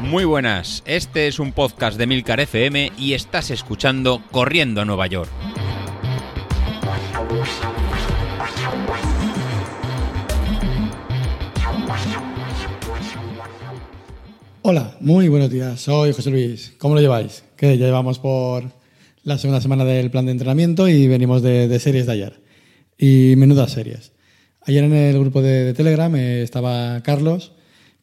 Muy buenas, este es un podcast de Milcar FM y estás escuchando Corriendo a Nueva York. Hola, muy buenos días. Soy José Luis. ¿Cómo lo lleváis? Que ya llevamos por la segunda semana del plan de entrenamiento y venimos de, series de ayer. Y menudas series. Ayer en el grupo de, Telegram eh, estaba Carlos,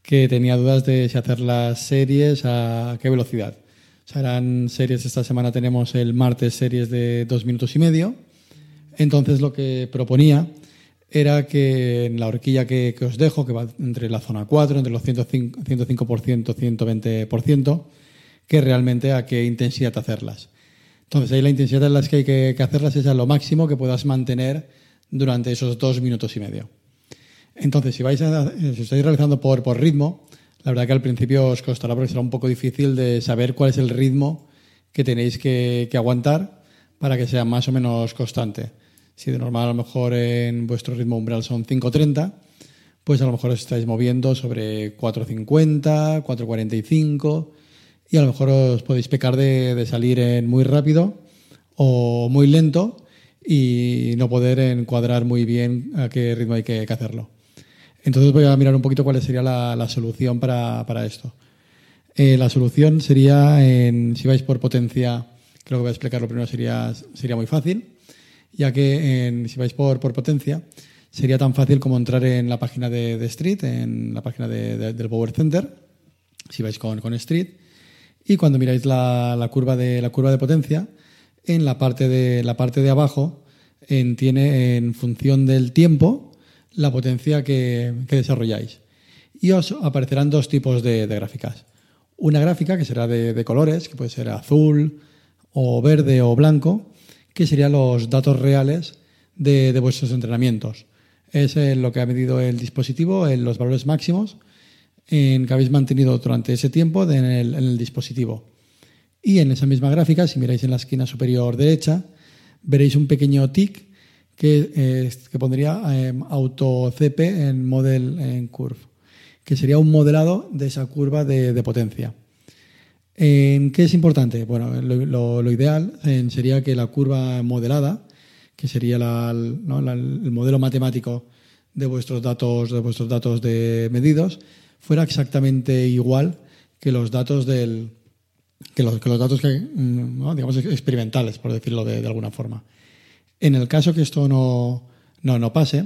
que tenía dudas de si hacer las series a qué velocidad. O sea, eran series, esta semana tenemos el martes series de dos minutos y medio. Entonces lo que proponía era que en la horquilla que, os dejo, que va entre la zona 4, entre los 105%, 120%, que realmente a qué intensidad hacerlas. Entonces ahí la intensidad en las que hay que, hacerlas es a lo máximo que puedas mantener durante esos dos minutos y medio. Entonces, si, vais a, estáis realizando por, ritmo, la verdad que al principio os costará porque será un poco difícil de saber cuál es el ritmo que tenéis que, que aguantar para que sea más o menos constante. Si de normal a lo mejor en vuestro ritmo umbral son 5.30, pues a lo mejor os estáis moviendo sobre 4.50, 4.45 y a lo mejor os podéis pecar de, salir en muy rápido o muy lento y no poder encuadrar muy bien a qué ritmo hay que, hacerlo. Entonces voy a mirar un poquito cuál sería la, solución para, esto. Eh, la solución sería, en, si vais por potencia, creo que voy a explicarlo primero, sería, sería muy fácil ya que si vais por, potencia, sería tan fácil como entrar en la página de, Street, en la página del Power Center, si vais con Street, y cuando miráis la, curva de, la curva de potencia, en la parte de, la parte de abajo en, tiene en función del tiempo la potencia que, desarrolláis. Y os aparecerán dos tipos de, gráficas. Una gráfica que será de colores, que puede ser azul o verde o blanco, que serían los datos reales de, vuestros entrenamientos. Es eh, lo que ha medido el dispositivo, en los valores máximos que habéis mantenido durante ese tiempo en, el, dispositivo. Y en esa misma gráfica, si miráis en la esquina superior derecha, veréis un pequeño tick que, eh, que pondría eh, auto CP en model en curve, que sería un modelado de esa curva de potencia. ¿En ¿Qué es importante? Bueno, lo, ideal sería que la curva modelada, que sería el modelo matemático de vuestros datos, de vuestros datos de medidos, fuera exactamente igual que los datos del que los, datos que, mm, digamos experimentales, por decirlo de, alguna forma. En el caso que esto no, no, pase,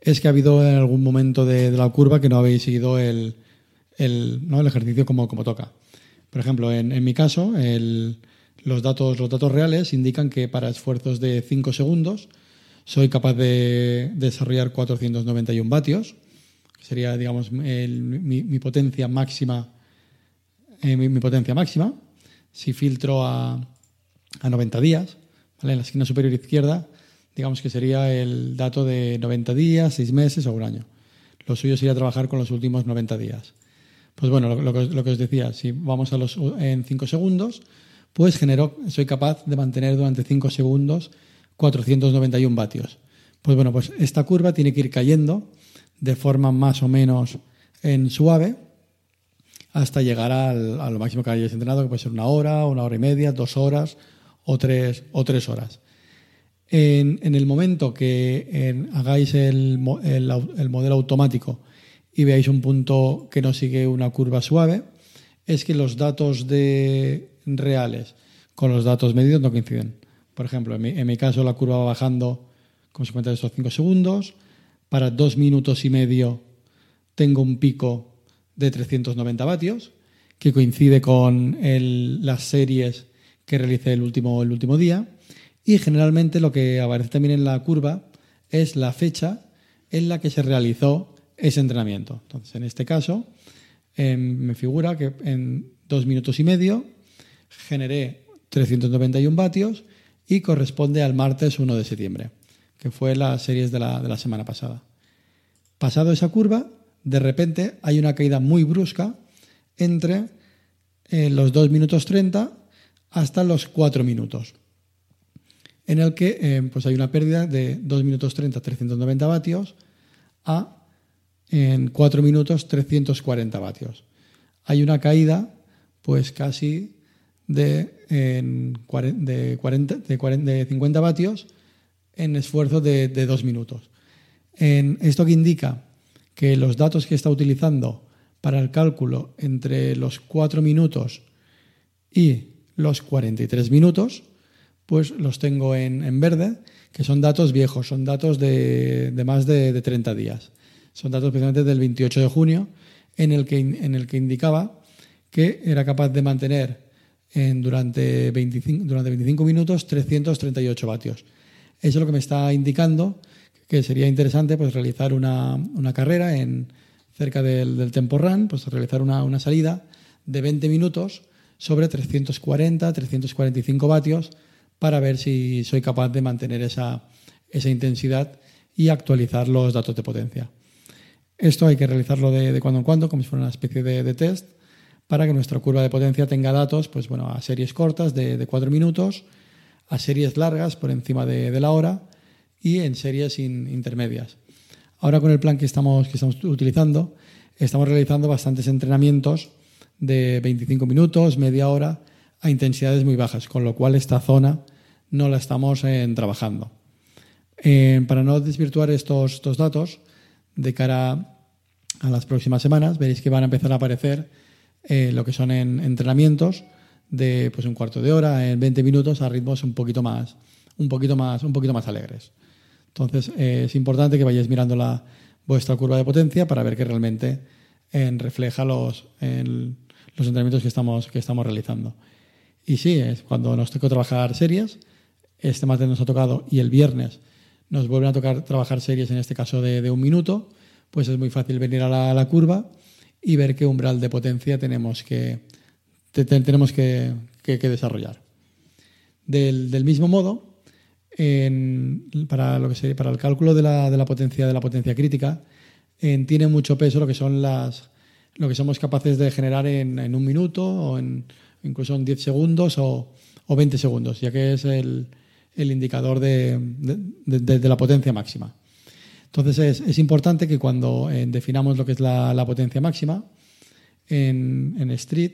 es que ha habido en algún momento de, la curva que no habéis seguido el, el, el ejercicio como, como toca. Por ejemplo, en, mi caso, los, datos, los datos reales indican que para esfuerzos de 5 segundos soy capaz de desarrollar 491 vatios, que sería, digamos, mi, potencia máxima. Eh, mi, potencia máxima. Si filtro a, 90 días, en la esquina superior izquierda, digamos que sería el dato de 90 días, 6 meses o un año. Lo suyo sería trabajar con los últimos 90 días. Pues bueno, lo, que, os decía, si vamos a los en 5 segundos, pues genero, soy capaz de mantener durante 5 segundos 491 vatios. Pues bueno, pues esta curva tiene que ir cayendo de forma más o menos en suave hasta llegar al, a máximo que hayáis entrenado, que puede ser una hora, una hora y media, dos horas o tres, o tres horas. En, el momento que hagáis el, el modelo automático y veáis un punto que no sigue una curva suave, es que los datos de reales con los datos medidos no coinciden. Por ejemplo, en mi, caso la curva va bajando como se cuenta estos 5 segundos. Para dos minutos y medio tengo un pico de 390 vatios, que coincide con las series que realicé el último, el último día. Y generalmente lo que aparece también en la curva es la fecha en la que se realizó ese entrenamiento. Entonces, en este caso, em, me figura que en dos minutos y medio generé 391 vatios y corresponde al martes 1 de septiembre, que fue la series de la, de la semana pasada. Pasado esa curva, de repente hay una caída muy brusca entre eh, los 2 minutos 30 hasta los 4 minutos, en el que eh, pues hay una pérdida de 2 minutos 30, 390 vatios a en 4 minutos 340 vatios. Hay una caída, pues casi de, de, 40, de, 50 vatios en esfuerzo de, de 2 minutos. En esto que indica que los datos que está utilizando para el cálculo entre los 4 minutos y los 43 minutos, pues los tengo en, verde, que son datos viejos, son datos de, más de, 30 días. Son datos precisamente del 28 de junio, en el que, en el que indicaba que era capaz de mantener en, durante, 25, durante 25 minutos 338 vatios. Eso es lo que me está indicando que sería interesante pues, realizar una, carrera en, cerca del, del Tempo Run, pues realizar una, una salida de 20 minutos sobre 340, 345 vatios para ver si soy capaz de mantener esa, esa intensidad y actualizar los datos de potencia. Esto hay que realizarlo de, cuando en cuando, como si fuera una especie de, test, para que nuestra curva de potencia tenga datos pues, bueno, a series cortas de, de 4 minutos, a series largas por encima de, la hora y en series intermedias. Ahora con el plan que estamos, que estamos utilizando, estamos realizando bastantes entrenamientos de 25 minutos, media hora, a intensidades muy bajas, con lo cual esta zona no la estamos eh, trabajando. Eh, para no desvirtuar estos, estos, datos, de cara a las próximas semanas, veréis que van a empezar a aparecer eh, lo que son en, entrenamientos de pues, un cuarto de hora, en 20 minutos, a ritmos un poquito más, un poquito más, un poquito más alegres. Entonces, es importante que vayáis mirando la, vuestra curva de potencia para ver que realmente refleja los, los entrenamientos que estamos, que estamos realizando. Y sí, cuando nos toca trabajar series, este martes nos ha tocado y el viernes nos vuelven a tocar trabajar series, en este caso de, un minuto, pues es muy fácil venir a la, curva y ver qué umbral de potencia tenemos que, tenemos que, desarrollar. Del, mismo modo, para, lo que para el cálculo de la, potencia de la potencia crítica, tiene mucho peso lo que son las lo que somos capaces de generar en, un minuto o en, incluso en 10 segundos o, o 20 segundos, ya que es el, el indicador de, la potencia máxima. Entonces es, importante que cuando eh, definamos lo que es la, potencia máxima en, Street,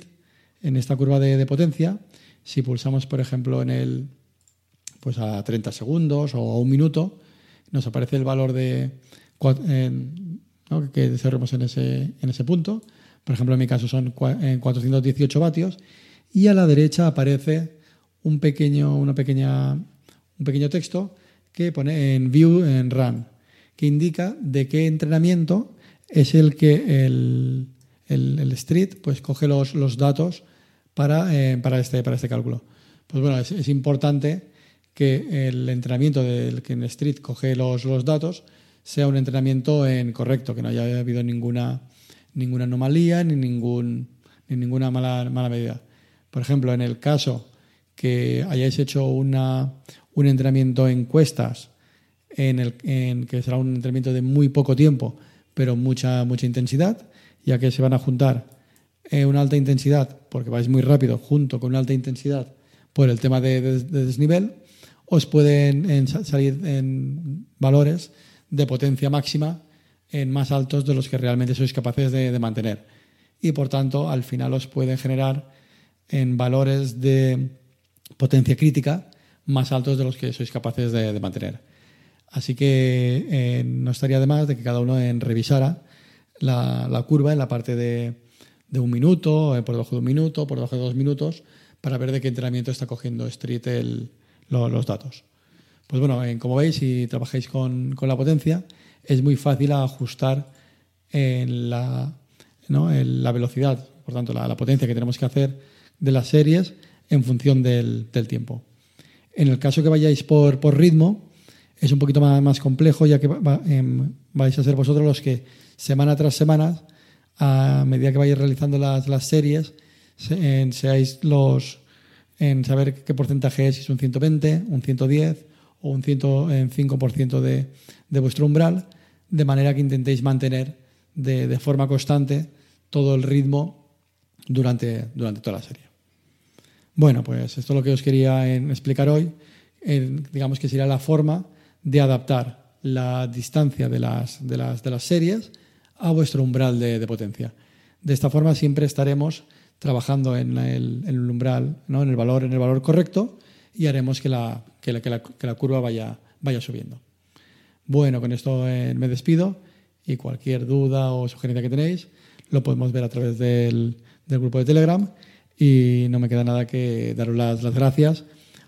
en esta curva de, potencia, si pulsamos, por ejemplo, en el pues a 30 segundos o a un minuto, nos aparece el valor de que cerremos en ese, en ese punto. Por ejemplo, en mi caso son 418 vatios. Y a la derecha aparece un pequeño, una pequeña un pequeño texto que pone en View en Run, que indica de qué entrenamiento es el que el, el, Street pues, coge los, los datos para, eh, para, este, para este cálculo. Pues bueno, es, importante que el entrenamiento del que en Street coge los, los datos sea un entrenamiento en correcto, que no haya habido ninguna, ninguna anomalía ni, ningún, ni ninguna mala, mala medida. Por ejemplo, en el caso que hayáis hecho una, un entrenamiento en cuestas, en el, en, que será un entrenamiento de muy poco tiempo, pero mucha, mucha intensidad, ya que se van a juntar eh, una alta intensidad, porque vais muy rápido, junto con una alta intensidad por el tema de, desnivel, os pueden salir en valores de potencia máxima en más altos de los que realmente sois capaces de, mantener. Y por tanto, al final os pueden generar en valores de potencia crítica más altos de los que sois capaces de, mantener. Así que eh, no estaría de más de que cada uno revisara la, curva en la parte de, un minuto, eh, por debajo de un minuto, por debajo de dos minutos, para ver de qué entrenamiento está cogiendo Street los datos. Pues bueno, como veis, si trabajáis con, la potencia, es muy fácil ajustar en la, la velocidad, por tanto, la, potencia que tenemos que hacer de las series en función del tiempo. En el caso que vayáis por, por ritmo, es un poquito más, más complejo, ya que em, vais a ser vosotros los que semana tras semana, a medida que vayáis realizando las, las series, seáis los en saber qué porcentaje es, si es un 120, un 110 o un 105% de, de vuestro umbral, de manera que intentéis mantener de, de forma constante todo el ritmo durante, durante toda la serie. Bueno, pues esto es lo que os quería explicar hoy. digamos que sería la forma de adaptar la distancia de las, de las, de las series a vuestro umbral de, potencia. De esta forma siempre estaremos trabajando en el, umbral, ¿no? en, el valor, en el valor correcto y haremos que la, que la, curva vaya, vaya subiendo. Bueno, con esto eh, me despido y cualquier duda o sugerencia que tenéis lo podemos ver a través del, grupo de Telegram y no me queda nada que daros las, las gracias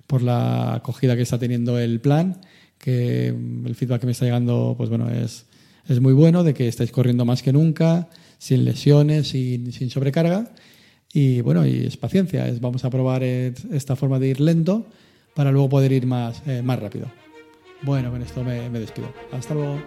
por la acogida que está teniendo el plan, que el feedback que me está llegando pues bueno, es, es muy bueno, de que estáis corriendo más que nunca, sin lesiones, sin, sin sobrecarga. Y bueno, y es paciencia, vamos a probar esta forma de ir lento para luego poder ir más, eh, más rápido. Bueno, con esto me despido. Hasta luego.